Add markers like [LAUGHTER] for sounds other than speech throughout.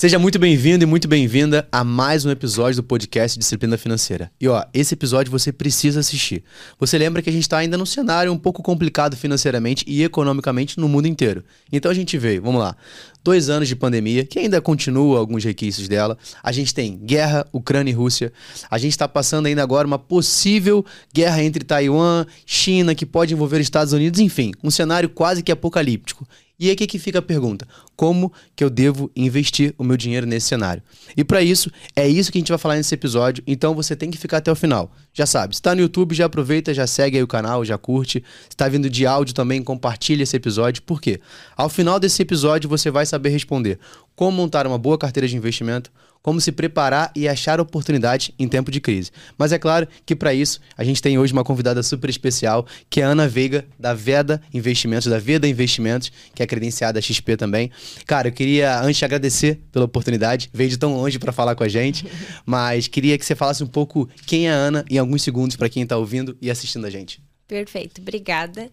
Seja muito bem-vindo e muito bem-vinda a mais um episódio do podcast Disciplina Financeira. E ó, esse episódio você precisa assistir. Você lembra que a gente está ainda num cenário um pouco complicado financeiramente e economicamente no mundo inteiro. Então a gente veio, vamos lá, dois anos de pandemia, que ainda continua alguns requisitos dela. A gente tem guerra, Ucrânia e Rússia. A gente está passando ainda agora uma possível guerra entre Taiwan, China, que pode envolver Estados Unidos, enfim, um cenário quase que apocalíptico. E aí que, que fica a pergunta: como que eu devo investir o meu dinheiro nesse cenário? E para isso, é isso que a gente vai falar nesse episódio, então você tem que ficar até o final. Já sabe, se tá no YouTube, já aproveita, já segue aí o canal, já curte. Se tá vindo de áudio também, compartilha esse episódio, por quê? Ao final desse episódio você vai saber responder como montar uma boa carteira de investimento, como se preparar e achar oportunidades em tempo de crise. Mas é claro que para isso a gente tem hoje uma convidada super especial, que é a Ana Veiga, da Veda Investimentos, da Veda Investimentos, que é credenciada XP também. Cara, eu queria antes agradecer pela oportunidade, veio de tão longe para falar com a gente, [LAUGHS] mas queria que você falasse um pouco quem é a Ana em alguns segundos para quem está ouvindo e assistindo a gente. Perfeito, obrigada.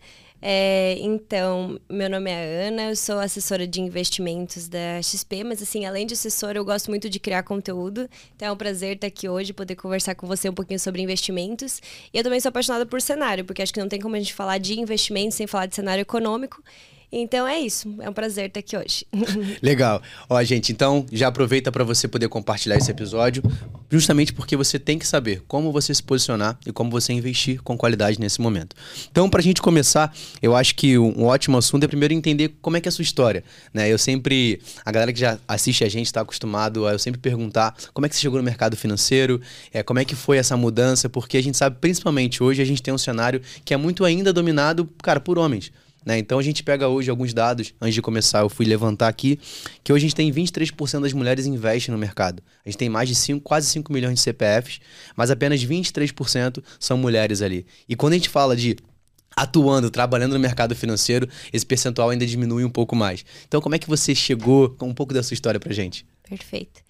É, então, meu nome é Ana, eu sou assessora de investimentos da XP, mas assim, além de assessora, eu gosto muito de criar conteúdo. Então é um prazer estar aqui hoje, poder conversar com você um pouquinho sobre investimentos. E eu também sou apaixonada por cenário, porque acho que não tem como a gente falar de investimentos sem falar de cenário econômico. Então é isso. É um prazer estar aqui hoje. [LAUGHS] Legal. Ó, gente, então já aproveita para você poder compartilhar esse episódio, justamente porque você tem que saber como você se posicionar e como você investir com qualidade nesse momento. Então, para a gente começar, eu acho que um ótimo assunto é primeiro entender como é que é a sua história. Né? Eu sempre, a galera que já assiste a gente está acostumado a eu sempre perguntar como é que você chegou no mercado financeiro, é, como é que foi essa mudança, porque a gente sabe, principalmente hoje, a gente tem um cenário que é muito ainda dominado, cara, por homens. Né? Então a gente pega hoje alguns dados, antes de começar, eu fui levantar aqui, que hoje a gente tem 23% das mulheres investem no mercado. A gente tem mais de 5, quase 5 milhões de CPFs, mas apenas 23% são mulheres ali. E quando a gente fala de atuando, trabalhando no mercado financeiro, esse percentual ainda diminui um pouco mais. Então, como é que você chegou com um pouco da sua história pra gente? Perfeito.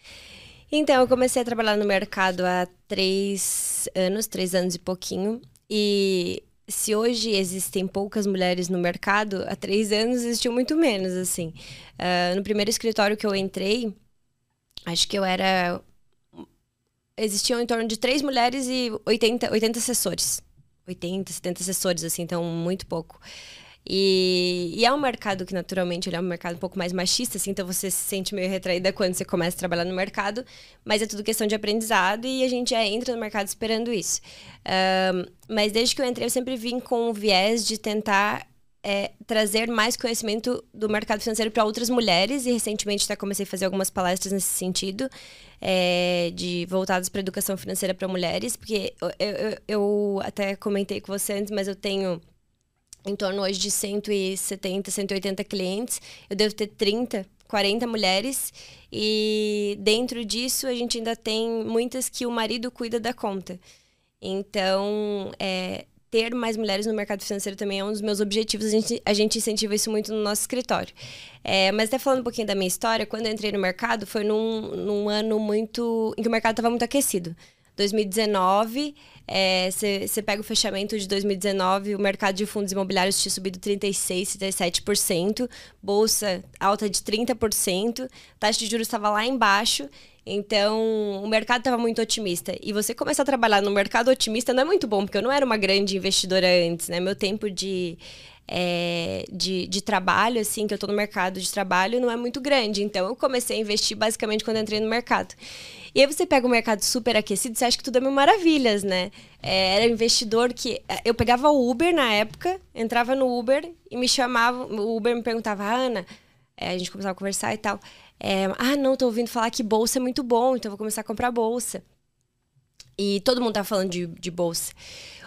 Então, eu comecei a trabalhar no mercado há três anos, três anos e pouquinho. E se hoje existem poucas mulheres no mercado, há três anos existiu muito menos, assim. Uh, no primeiro escritório que eu entrei, acho que eu era... Existiam em torno de três mulheres e 80, 80 assessores. 80, 70 assessores, assim, então muito pouco. E, e, é um mercado que, naturalmente, ele é um mercado um pouco mais machista, assim, então você se sente meio retraída quando você começa a trabalhar no mercado, mas é tudo questão de aprendizado e a gente já entra no mercado esperando isso. Um, mas desde que eu entrei, eu sempre vim com o viés de tentar é, trazer mais conhecimento do mercado financeiro para outras mulheres e recentemente até comecei a fazer algumas palestras nesse sentido, é, de voltadas para educação financeira para mulheres, porque eu, eu, eu até comentei com você antes, mas eu tenho em torno hoje de 170, 180 clientes. Eu devo ter 30, 40 mulheres. E dentro disso, a gente ainda tem muitas que o marido cuida da conta. Então, é, ter mais mulheres no mercado financeiro também é um dos meus objetivos. A gente, a gente incentiva isso muito no nosso escritório. É, mas até falando um pouquinho da minha história, quando eu entrei no mercado, foi num, num ano muito. em que o mercado estava muito aquecido. 2019 você é, pega o fechamento de 2019, o mercado de fundos imobiliários tinha subido 36%, 37%, bolsa alta de 30%, taxa de juros estava lá embaixo. Então, o mercado estava muito otimista. E você começar a trabalhar no mercado otimista não é muito bom, porque eu não era uma grande investidora antes, né? Meu tempo de, é, de, de trabalho, assim, que eu estou no mercado de trabalho, não é muito grande. Então, eu comecei a investir basicamente quando entrei no mercado. E aí você pega o mercado super aquecido, você acha que tudo é mil maravilhas, né? É, era investidor que. É, eu pegava o Uber na época, entrava no Uber e me chamava. O Uber me perguntava, Ana, é, a gente começava a conversar e tal. É, ah, não, tô ouvindo falar que bolsa é muito bom, então vou começar a comprar bolsa. E todo mundo tá falando de, de bolsa.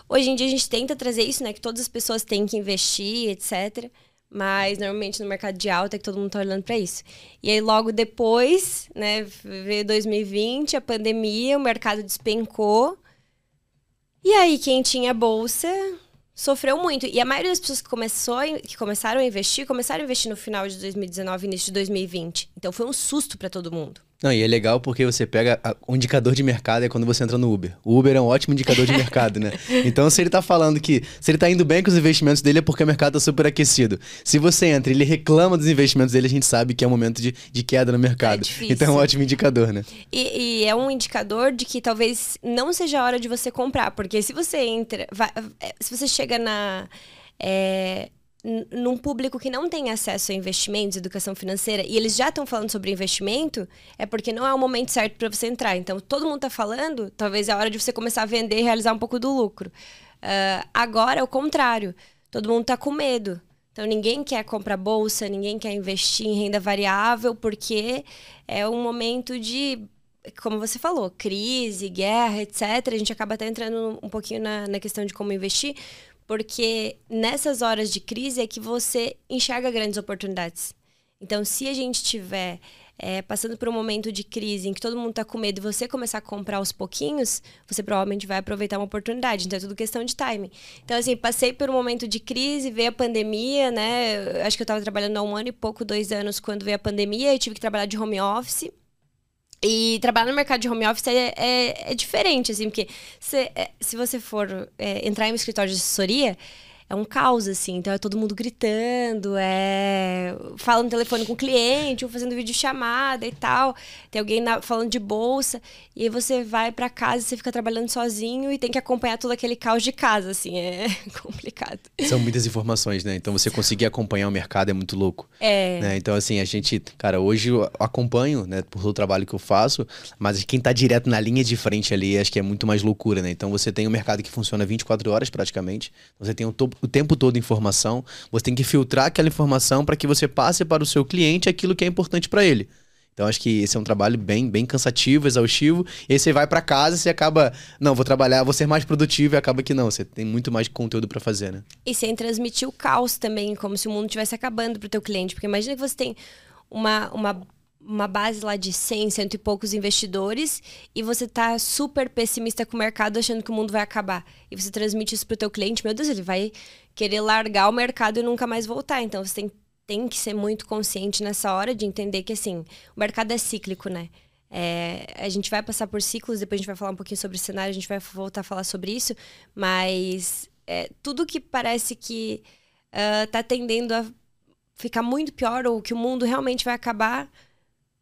Hoje em dia a gente tenta trazer isso, né? Que todas as pessoas têm que investir, etc. Mas normalmente no mercado de alta é que todo mundo tá olhando para isso. E aí logo depois, né, veio 2020, a pandemia, o mercado despencou. E aí quem tinha bolsa sofreu muito. E a maioria das pessoas que, começou, que começaram a investir, começaram a investir no final de 2019 início de 2020. Então foi um susto para todo mundo. Não, e é legal porque você pega a, o indicador de mercado é quando você entra no Uber. O Uber é um ótimo indicador de mercado, né? [LAUGHS] Então, se ele tá falando que se ele tá indo bem com os investimentos dele é porque o mercado tá super aquecido. Se você entra e ele reclama dos investimentos dele, a gente sabe que é um momento de, de queda no mercado. É então é um ótimo indicador, né? E, e, é um indicador de que talvez não seja a hora de você comprar, porque se você entra, vai, é, se você chega na é, num público que não tem acesso a investimentos, educação financeira, e eles já estão falando sobre investimento, é porque não é o momento certo para você entrar. Então, todo mundo está falando, talvez é a hora de você começar a vender e realizar um pouco do lucro. Uh, agora é o contrário. Todo mundo está com medo. Então, ninguém quer comprar bolsa, ninguém quer investir em renda variável, porque é um momento de como você falou, crise, guerra, etc. A gente acaba até entrando um pouquinho na, na questão de como investir, porque nessas horas de crise é que você enxerga grandes oportunidades. Então, se a gente tiver é, passando por um momento de crise em que todo mundo está com medo e você começar a comprar aos pouquinhos, você provavelmente vai aproveitar uma oportunidade. Então é tudo questão de timing. Então, assim, passei por um momento de crise, veio a pandemia, né? Acho que eu estava trabalhando há um ano e pouco, dois anos, quando veio a pandemia, e tive que trabalhar de home office. E trabalhar no mercado de home office é, é, é diferente, assim, porque se, é, se você for é, entrar em um escritório de assessoria, é um caos, assim. Então é todo mundo gritando, é. Falando no telefone com o cliente, ou fazendo videochamada e tal. Tem alguém na... falando de bolsa. E aí você vai para casa e você fica trabalhando sozinho e tem que acompanhar todo aquele caos de casa, assim. É [LAUGHS] complicado. São muitas informações, né? Então você conseguir acompanhar o mercado é muito louco. É. Né? Então, assim, a gente, cara, hoje eu acompanho, né, por todo o trabalho que eu faço, mas quem tá direto na linha de frente ali, acho que é muito mais loucura, né? Então você tem um mercado que funciona 24 horas praticamente. Você tem o topo o tempo todo informação. Você tem que filtrar aquela informação para que você passe para o seu cliente aquilo que é importante para ele. Então acho que esse é um trabalho bem, bem cansativo, exaustivo. E aí você vai para casa e você acaba, não, vou trabalhar, vou ser mais produtivo e acaba que não, você tem muito mais conteúdo para fazer, né? E sem transmitir o caos também, como se o mundo estivesse acabando pro teu cliente, porque imagina que você tem uma, uma uma base lá de 100, cento e poucos investidores e você tá super pessimista com o mercado achando que o mundo vai acabar. E você transmite isso pro teu cliente, meu Deus, ele vai querer largar o mercado e nunca mais voltar. Então você tem, tem que ser muito consciente nessa hora de entender que assim, o mercado é cíclico, né? É, a gente vai passar por ciclos, depois a gente vai falar um pouquinho sobre o cenário, a gente vai voltar a falar sobre isso, mas é, tudo que parece que uh, tá tendendo a ficar muito pior ou que o mundo realmente vai acabar,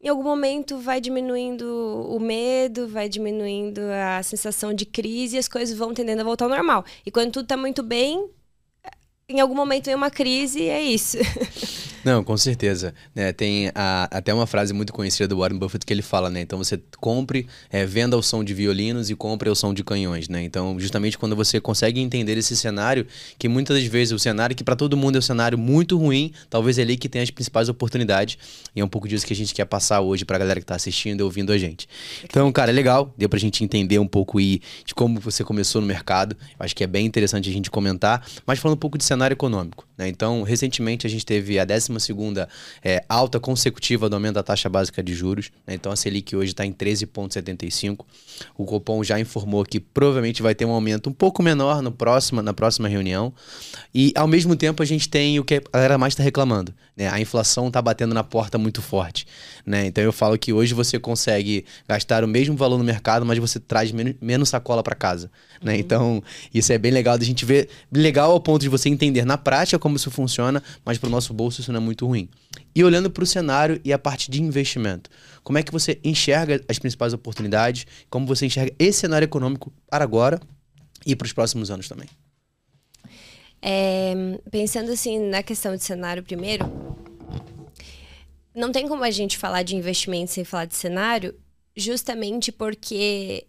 em algum momento vai diminuindo o medo, vai diminuindo a sensação de crise e as coisas vão tendendo a voltar ao normal. E quando tudo está muito bem, em algum momento vem uma crise e é isso. [LAUGHS] Não, com certeza. Né, tem a, até uma frase muito conhecida do Warren Buffett que ele fala, né? Então você compre, é, venda ao som de violinos e compre ao som de canhões, né? Então, justamente quando você consegue entender esse cenário, que muitas das vezes o cenário que para todo mundo é um cenário muito ruim, talvez é ali que tem as principais oportunidades. E é um pouco disso que a gente quer passar hoje para a galera que está assistindo e ouvindo a gente. Então, cara, é legal, deu pra gente entender um pouco aí de como você começou no mercado. Eu acho que é bem interessante a gente comentar, mas falando um pouco de cenário econômico, né? Então, recentemente a gente teve a décima 12ª é, alta consecutiva do aumento da taxa básica de juros. Né? Então a Selic hoje está em 13,75. O Copom já informou que provavelmente vai ter um aumento um pouco menor no próximo, na próxima reunião. E ao mesmo tempo a gente tem o que a galera mais está reclamando. Né? A inflação está batendo na porta muito forte. Né? Então eu falo que hoje você consegue gastar o mesmo valor no mercado, mas você traz menos, menos sacola para casa. Né? Uhum. Então isso é bem legal da gente ver. Legal ao ponto de você entender na prática como isso funciona, mas para o nosso bolso isso não é muito ruim. E olhando para o cenário e a parte de investimento, como é que você enxerga as principais oportunidades? Como você enxerga esse cenário econômico para agora e para os próximos anos também? É, pensando assim na questão de cenário primeiro, não tem como a gente falar de investimento sem falar de cenário, justamente porque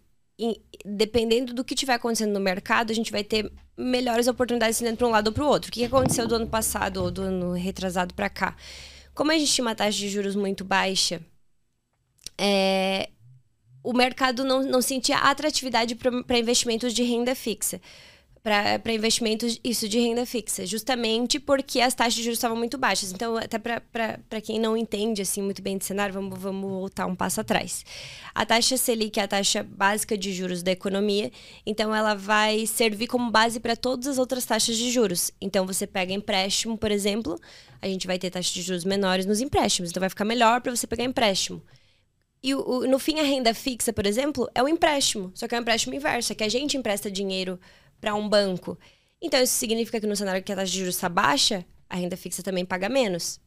dependendo do que estiver acontecendo no mercado, a gente vai ter melhores oportunidades dentro para um lado ou para o outro. O que aconteceu do ano passado ou do ano retrasado para cá? Como a gente tinha uma taxa de juros muito baixa, é, o mercado não, não sentia atratividade para investimentos de renda fixa para investimentos isso de renda fixa, justamente porque as taxas de juros estavam muito baixas. Então, até para quem não entende assim muito bem de cenário, vamos, vamos voltar um passo atrás. A taxa Selic é a taxa básica de juros da economia, então ela vai servir como base para todas as outras taxas de juros. Então, você pega empréstimo, por exemplo, a gente vai ter taxas de juros menores nos empréstimos, então vai ficar melhor para você pegar empréstimo E o, no fim, a renda fixa, por exemplo, é um empréstimo. Só que é um empréstimo inverso, é que a gente empresta dinheiro para um banco. Então, isso significa que no cenário que a taxa de juros está baixa, a renda fixa também paga menos.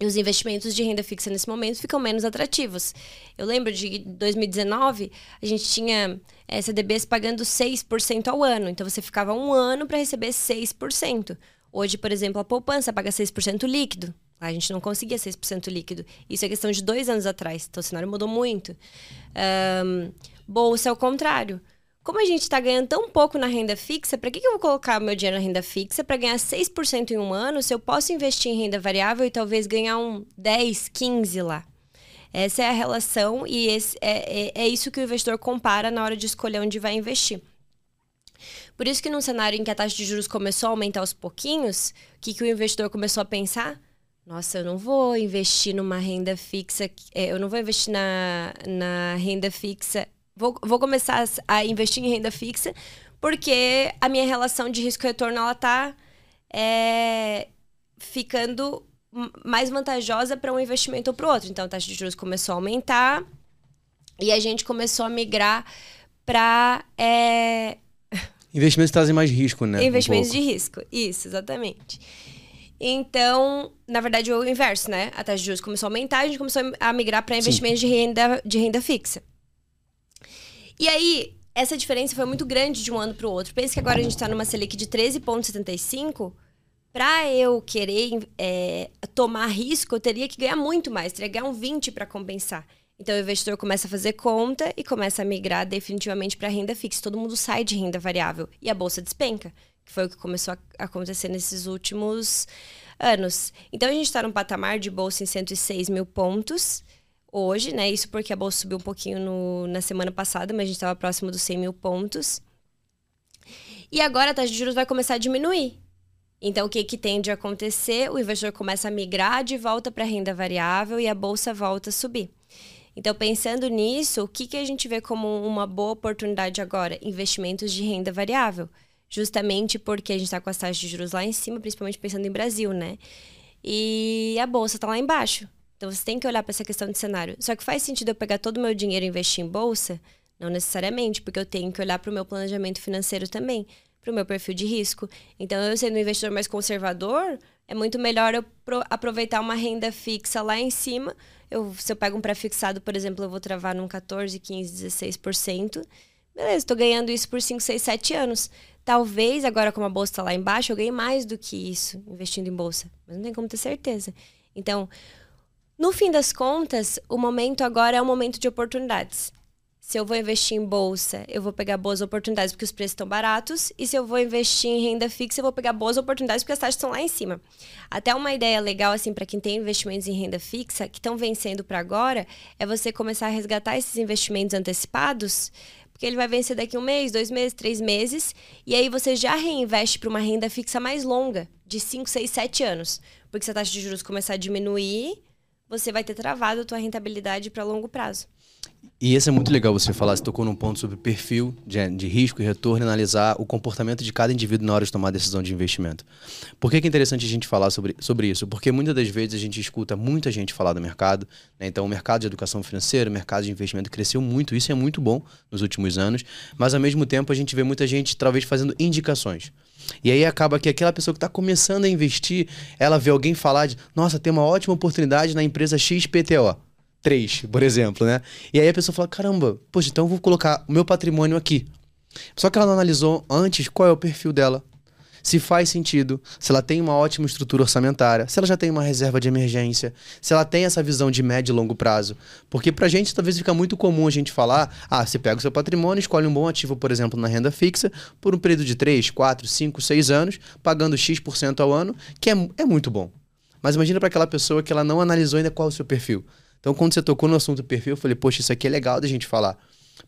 E os investimentos de renda fixa nesse momento ficam menos atrativos. Eu lembro de 2019, a gente tinha eh, CDBs pagando 6% ao ano. Então, você ficava um ano para receber 6%. Hoje, por exemplo, a poupança paga 6% líquido. A gente não conseguia 6% líquido. Isso é questão de dois anos atrás. Então o cenário mudou muito. Um, bolsa é o contrário. Como a gente está ganhando tão pouco na renda fixa, para que, que eu vou colocar meu dinheiro na renda fixa para ganhar 6% em um ano se eu posso investir em renda variável e talvez ganhar um 10, 15 lá? Essa é a relação e esse, é, é, é isso que o investidor compara na hora de escolher onde vai investir. Por isso que num cenário em que a taxa de juros começou a aumentar aos pouquinhos, o que, que o investidor começou a pensar? Nossa, eu não vou investir numa renda fixa, é, eu não vou investir na, na renda fixa, vou, vou começar a investir em renda fixa, porque a minha relação de risco-retorno, ela tá é, ficando mais vantajosa para um investimento ou para o outro. Então, a taxa de juros começou a aumentar e a gente começou a migrar para é... [LAUGHS] investimentos que trazem mais risco, né? Investimentos um de risco, isso, exatamente. Então, na verdade, o inverso, né? A taxa de juros começou a aumentar, a gente começou a migrar para investimentos de renda, de renda fixa. E aí, essa diferença foi muito grande de um ano para o outro. Pense que agora a gente está numa Selic de 13,75. Para eu querer é, tomar risco, eu teria que ganhar muito mais, teria que ganhar um 20 para compensar. Então o investidor começa a fazer conta e começa a migrar definitivamente para renda fixa. Todo mundo sai de renda variável e a bolsa despenca que foi o que começou a acontecer nesses últimos anos. Então a gente está num patamar de bolsa em 106 mil pontos hoje, né? Isso porque a bolsa subiu um pouquinho no, na semana passada, mas a gente estava próximo dos 100 mil pontos. E agora a taxa de juros vai começar a diminuir. Então, o que, que tende a acontecer? O investidor começa a migrar de volta para a renda variável e a bolsa volta a subir. Então, pensando nisso, o que, que a gente vê como uma boa oportunidade agora? Investimentos de renda variável justamente porque a gente está com as taxas de juros lá em cima, principalmente pensando em Brasil, né? E a bolsa está lá embaixo. Então você tem que olhar para essa questão de cenário. Só que faz sentido eu pegar todo o meu dinheiro e investir em bolsa? Não necessariamente, porque eu tenho que olhar para o meu planejamento financeiro também, para o meu perfil de risco. Então, eu sendo um investidor mais conservador, é muito melhor eu aproveitar uma renda fixa lá em cima. Eu, se eu pego um pré-fixado, por exemplo, eu vou travar num 14, 15, 16%. Beleza, estou ganhando isso por 5, 6, 7 anos. Talvez agora, como a bolsa está lá embaixo, eu ganhe mais do que isso investindo em bolsa. Mas não tem como ter certeza. Então, no fim das contas, o momento agora é um momento de oportunidades. Se eu vou investir em bolsa, eu vou pegar boas oportunidades porque os preços estão baratos. E se eu vou investir em renda fixa, eu vou pegar boas oportunidades porque as taxas estão lá em cima. Até uma ideia legal, assim, para quem tem investimentos em renda fixa, que estão vencendo para agora, é você começar a resgatar esses investimentos antecipados porque ele vai vencer daqui um mês, dois meses, três meses, e aí você já reinveste para uma renda fixa mais longa, de 5, 6, 7 anos. Porque se a taxa de juros começar a diminuir, você vai ter travado a tua rentabilidade para longo prazo. E esse é muito legal você falar, você tocou num ponto sobre perfil de, de risco e retorno, analisar o comportamento de cada indivíduo na hora de tomar a decisão de investimento. Por que, é interessante a gente falar sobre, sobre isso? Porque muitas das vezes a gente escuta muita gente falar do mercado, né? então o mercado de educação financeira, o mercado de investimento cresceu muito, isso é muito bom nos últimos anos, mas ao mesmo tempo a gente vê muita gente talvez fazendo indicações. E aí acaba que aquela pessoa que está começando a investir, ela vê alguém falar de, nossa, tem uma ótima oportunidade na empresa XPTO três, por exemplo, né? E aí a pessoa fala: caramba, poxa, então eu vou colocar o meu patrimônio aqui. Só que ela não analisou antes qual é o perfil dela. Se faz sentido, se ela tem uma ótima estrutura orçamentária, se ela já tem uma reserva de emergência, se ela tem essa visão de médio e longo prazo. Porque pra gente talvez fica muito comum a gente falar: ah, você pega o seu patrimônio, escolhe um bom ativo, por exemplo, na renda fixa, por um período de 3, 4, 5, 6 anos, pagando X% ao ano, que é, é muito bom. Mas imagina para aquela pessoa que ela não analisou ainda qual é o seu perfil. Então, quando você tocou no assunto perfil, eu falei, poxa, isso aqui é legal da gente falar.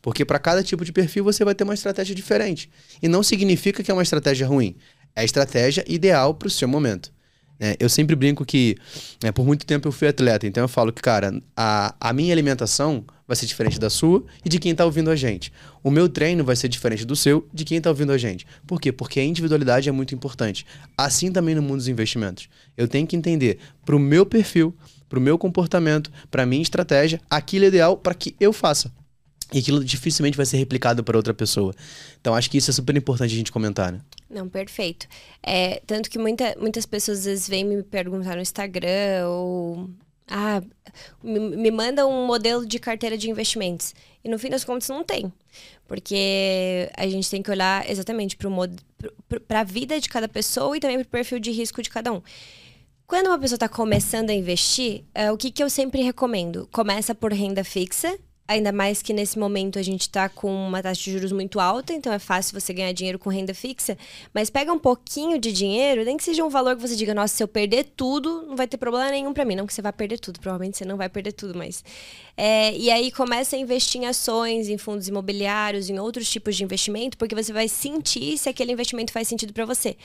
Porque para cada tipo de perfil você vai ter uma estratégia diferente. E não significa que é uma estratégia ruim. É a estratégia ideal para o seu momento. É, eu sempre brinco que é, por muito tempo eu fui atleta, então eu falo que, cara, a, a minha alimentação vai ser diferente da sua e de quem está ouvindo a gente. O meu treino vai ser diferente do seu, de quem está ouvindo a gente. Por quê? Porque a individualidade é muito importante. Assim também no mundo dos investimentos. Eu tenho que entender para o meu perfil, para o meu comportamento, para minha estratégia, aquilo é ideal para que eu faça. E aquilo dificilmente vai ser replicado para outra pessoa. Então acho que isso é super importante a gente comentar, né? Não, perfeito. É, tanto que muita, muitas pessoas às vezes vêm me perguntar no Instagram ou. Ah, me, me manda um modelo de carteira de investimentos. E no fim das contas não tem. Porque a gente tem que olhar exatamente para a vida de cada pessoa e também para o perfil de risco de cada um. Quando uma pessoa está começando a investir, é, o que, que eu sempre recomendo? Começa por renda fixa, Ainda mais que nesse momento a gente está com uma taxa de juros muito alta, então é fácil você ganhar dinheiro com renda fixa. Mas pega um pouquinho de dinheiro, nem que seja um valor que você diga, nossa, se eu perder tudo, não vai ter problema nenhum para mim. Não que você vai perder tudo, provavelmente você não vai perder tudo, mas. É, e aí começa a investir em ações, em fundos imobiliários, em outros tipos de investimento, porque você vai sentir se aquele investimento faz sentido para você.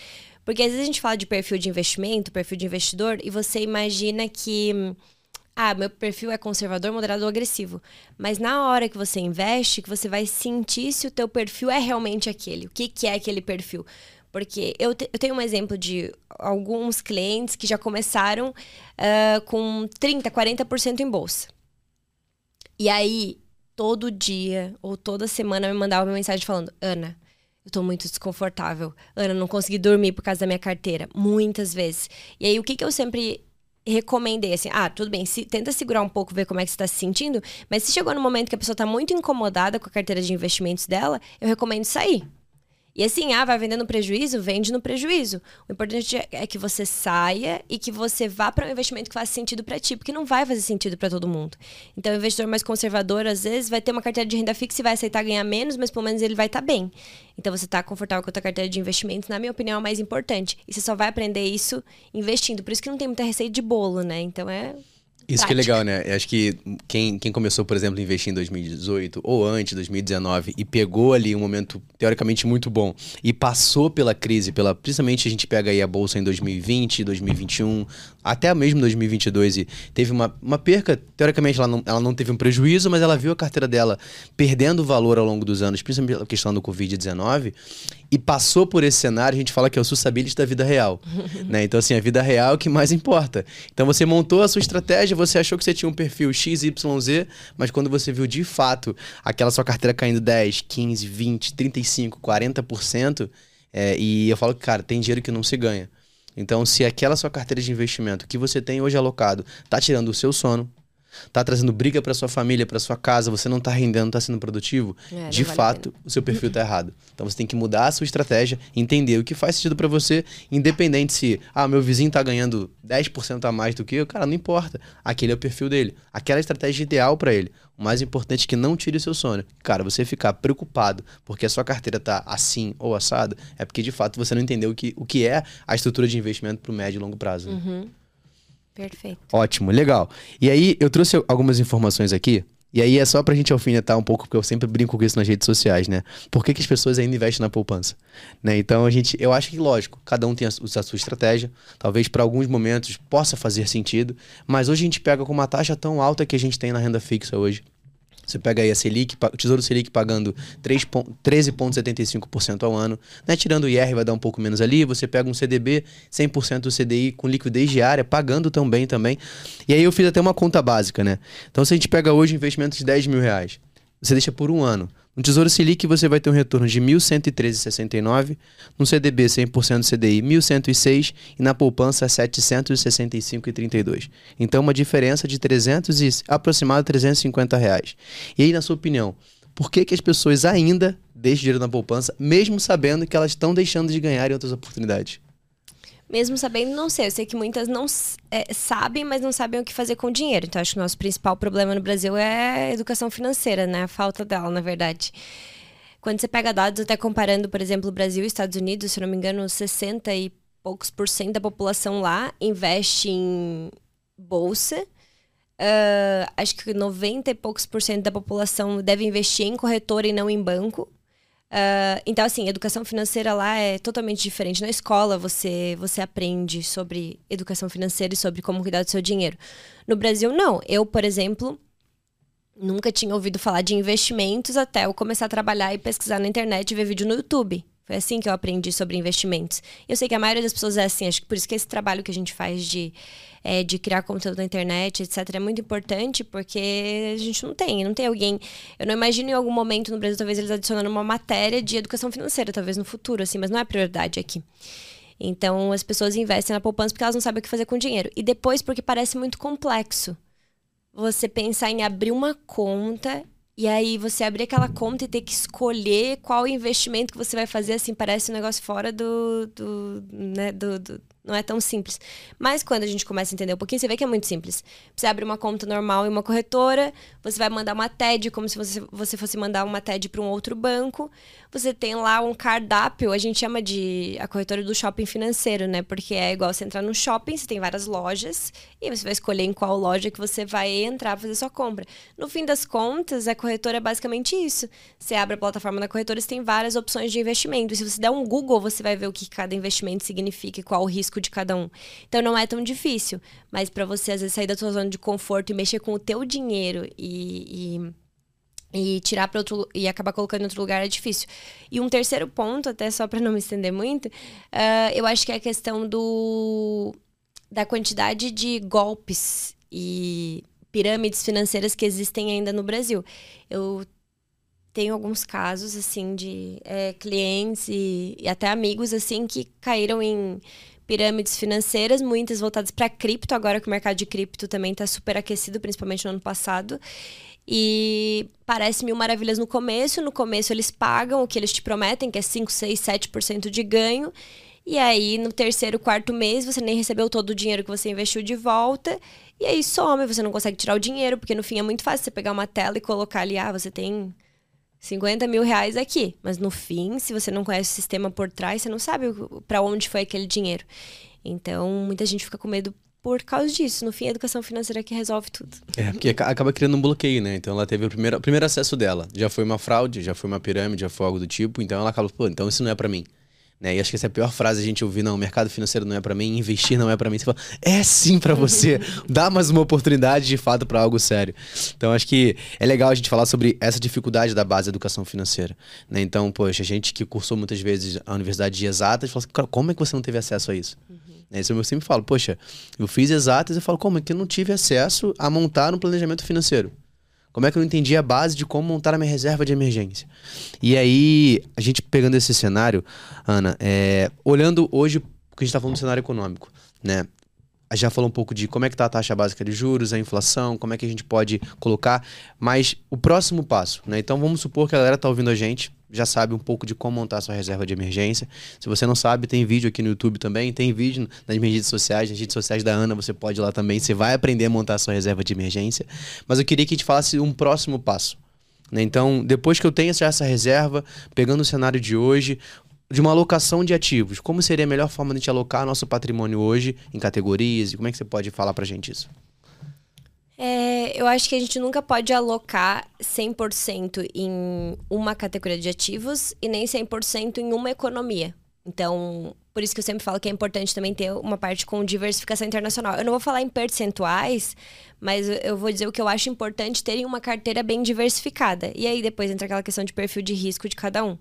Porque às vezes a gente fala de perfil de investimento, perfil de investidor, e você imagina que ah, meu perfil é conservador, moderado ou agressivo. Mas na hora que você investe, que você vai sentir se o teu perfil é realmente aquele. O que, que é aquele perfil? Porque eu, te, eu tenho um exemplo de alguns clientes que já começaram uh, com 30%, 40% em bolsa. E aí, todo dia ou toda semana me mandava uma mensagem falando: Ana, eu tô muito desconfortável. Ana, não consegui dormir por causa da minha carteira. Muitas vezes. E aí, o que, que eu sempre recomendei assim, ah, tudo bem, se, tenta segurar um pouco, ver como é que você está se sentindo, mas se chegou no momento que a pessoa está muito incomodada com a carteira de investimentos dela, eu recomendo sair. E assim, ah, vai vender no prejuízo? Vende no prejuízo. O importante é que você saia e que você vá para um investimento que faça sentido para ti, porque não vai fazer sentido para todo mundo. Então, o investidor mais conservador, às vezes, vai ter uma carteira de renda fixa e vai aceitar ganhar menos, mas pelo menos ele vai estar tá bem. Então, você está confortável com a tua carteira de investimentos, na minha opinião, é o mais importante. E você só vai aprender isso investindo. Por isso que não tem muita receita de bolo, né? Então, é isso que é legal, né? Acho que quem, quem começou, por exemplo, a investir em 2018 ou antes, 2019, e pegou ali um momento teoricamente muito bom e passou pela crise, pela principalmente a gente pega aí a bolsa em 2020, 2021, até mesmo 2022 e teve uma, uma perca, teoricamente ela não, ela não teve um prejuízo, mas ela viu a carteira dela perdendo valor ao longo dos anos, principalmente pela questão do Covid-19, e passou por esse cenário, a gente fala que é o sustainability da vida real. [LAUGHS] né? Então, assim, a vida real é o que mais importa. Então, você montou a sua estratégia, você achou que você tinha um perfil XYZ, mas quando você viu de fato aquela sua carteira caindo 10, 15, 20, 35, 40%, é, e eu falo que, cara, tem dinheiro que não se ganha. Então, se aquela sua carteira de investimento que você tem hoje alocado tá tirando o seu sono, tá trazendo briga para sua família, para sua casa, você não tá rendendo, não tá sendo produtivo, é, de vale fato, o seu perfil tá errado. Então você tem que mudar a sua estratégia, entender o que faz sentido para você, independente se, ah, meu vizinho tá ganhando 10% a mais do que eu, cara, não importa. Aquele é o perfil dele. Aquela é a estratégia ideal para ele. O mais importante é que não tire o seu sono. Cara, você ficar preocupado porque a sua carteira tá assim ou assada, é porque de fato você não entendeu o que, o que é a estrutura de investimento para o médio e longo prazo. Né? Uhum. Perfeito. Ótimo, legal. E aí, eu trouxe algumas informações aqui. E aí é só pra gente alfinetar um pouco, porque eu sempre brinco com isso nas redes sociais, né? Por que, que as pessoas ainda investem na poupança? Né? Então a gente, eu acho que, lógico, cada um tem a, a sua estratégia. Talvez para alguns momentos possa fazer sentido, mas hoje a gente pega com uma taxa tão alta que a gente tem na renda fixa hoje. Você pega aí a Selic, o Tesouro Selic pagando 13,75% ao ano, né? Tirando o IR vai dar um pouco menos ali, você pega um CDB 100% do CDI com liquidez diária, pagando tão bem também. E aí eu fiz até uma conta básica, né? Então se a gente pega hoje investimento de 10 mil reais, você deixa por um ano. No Tesouro Selic você vai ter um retorno de 1.113,69, no CDB 100% CDI 1.106 e na poupança 765,32. Então uma diferença de 300 e aproximado 350 reais. E aí na sua opinião, por que, que as pessoas ainda deixam dinheiro na poupança, mesmo sabendo que elas estão deixando de ganhar em outras oportunidades? Mesmo sabendo, não sei. Eu sei que muitas não é, sabem, mas não sabem o que fazer com o dinheiro. Então, acho que o nosso principal problema no Brasil é a educação financeira, né? A falta dela, na verdade. Quando você pega dados, até comparando, por exemplo, Brasil e Estados Unidos, se não me engano, 60 e poucos por cento da população lá investe em bolsa. Uh, acho que 90 e poucos por cento da população deve investir em corretora e não em banco. Uh, então, assim, educação financeira lá é totalmente diferente. Na escola você, você aprende sobre educação financeira e sobre como cuidar do seu dinheiro. No Brasil, não. Eu, por exemplo, nunca tinha ouvido falar de investimentos até eu começar a trabalhar e pesquisar na internet e ver vídeo no YouTube. Foi assim que eu aprendi sobre investimentos. Eu sei que a maioria das pessoas é assim, acho que por isso que esse trabalho que a gente faz de, é, de criar conteúdo na internet, etc., é muito importante, porque a gente não tem, não tem alguém. Eu não imagino em algum momento no Brasil, talvez eles adicionando uma matéria de educação financeira, talvez no futuro, assim, mas não é prioridade aqui. Então as pessoas investem na poupança porque elas não sabem o que fazer com o dinheiro. E depois porque parece muito complexo. Você pensar em abrir uma conta e aí você abrir aquela conta e ter que escolher qual investimento que você vai fazer, assim, parece um negócio fora do. do, né, do, do não é tão simples. Mas quando a gente começa a entender um pouquinho, você vê que é muito simples. Você abre uma conta normal em uma corretora, você vai mandar uma TED, como se você, você fosse mandar uma TED para um outro banco. Você tem lá um cardápio, a gente chama de a corretora do shopping financeiro, né? Porque é igual você entrar no shopping, você tem várias lojas, e você vai escolher em qual loja que você vai entrar fazer sua compra. No fim das contas, a corretora é basicamente isso. Você abre a plataforma da corretora, você tem várias opções de investimento. E se você der um Google, você vai ver o que cada investimento significa e qual o risco de cada um. Então não é tão difícil, mas para você às vezes sair da sua zona de conforto e mexer com o teu dinheiro e, e, e tirar para outro e acabar colocando em outro lugar é difícil. E um terceiro ponto, até só para não me estender muito, uh, eu acho que é a questão do da quantidade de golpes e pirâmides financeiras que existem ainda no Brasil. Eu tenho alguns casos assim de é, clientes e, e, até amigos assim que caíram em pirâmides financeiras, muitas voltadas para cripto, agora que o mercado de cripto também está super aquecido, principalmente no ano passado. E parece mil maravilhas no começo. No começo eles pagam o que eles te prometem, que é 5, 6, 7% de ganho. E aí, no terceiro, quarto mês, você nem recebeu todo o dinheiro que você investiu de volta. E aí some, você não consegue tirar o dinheiro, porque no fim é muito fácil você pegar uma tela e colocar ali, ah, você tem 50 mil reais aqui. Mas no fim, se você não conhece o sistema por trás, você não sabe para onde foi aquele dinheiro. Então, muita gente fica com medo por causa disso. No fim, a educação financeira é que resolve tudo. É, porque acaba criando um bloqueio, né? Então, ela teve o primeiro, o primeiro acesso dela. Já foi uma fraude, já foi uma pirâmide, já foi algo do tipo. Então, ela acaba, pô, então isso não é para mim. Né? E acho que essa é a pior frase a gente ouvir, não, o mercado financeiro não é para mim, investir não é para mim. Você fala, é sim para você. [LAUGHS] Dá mais uma oportunidade de fato para algo sério. Então acho que é legal a gente falar sobre essa dificuldade da base da educação financeira. Né? Então, poxa, a gente que cursou muitas vezes a universidade de exatas, fala assim, como é que você não teve acesso a isso? Uhum. Né? Isso eu sempre falo, poxa, eu fiz exatas e falo, como é que eu não tive acesso a montar um planejamento financeiro? Como é que eu entendi a base de como montar a minha reserva de emergência? E aí, a gente pegando esse cenário, Ana, é, olhando hoje, porque a gente está falando do cenário econômico, né? Já falou um pouco de como é que está a taxa básica de juros, a inflação, como é que a gente pode colocar, mas o próximo passo, né? Então vamos supor que a galera está ouvindo a gente, já sabe um pouco de como montar sua reserva de emergência. Se você não sabe, tem vídeo aqui no YouTube também, tem vídeo nas minhas redes sociais, nas redes sociais da Ana, você pode ir lá também, você vai aprender a montar sua reserva de emergência. Mas eu queria que a gente falasse um próximo passo. Né? Então, depois que eu tenho essa reserva, pegando o cenário de hoje, de uma alocação de ativos, como seria a melhor forma de a gente alocar nosso patrimônio hoje em categorias? E como é que você pode falar pra gente isso? É, eu acho que a gente nunca pode alocar 100% em uma categoria de ativos e nem 100% em uma economia. Então, por isso que eu sempre falo que é importante também ter uma parte com diversificação internacional. Eu não vou falar em percentuais, mas eu vou dizer o que eu acho importante ter em uma carteira bem diversificada. E aí depois entra aquela questão de perfil de risco de cada um.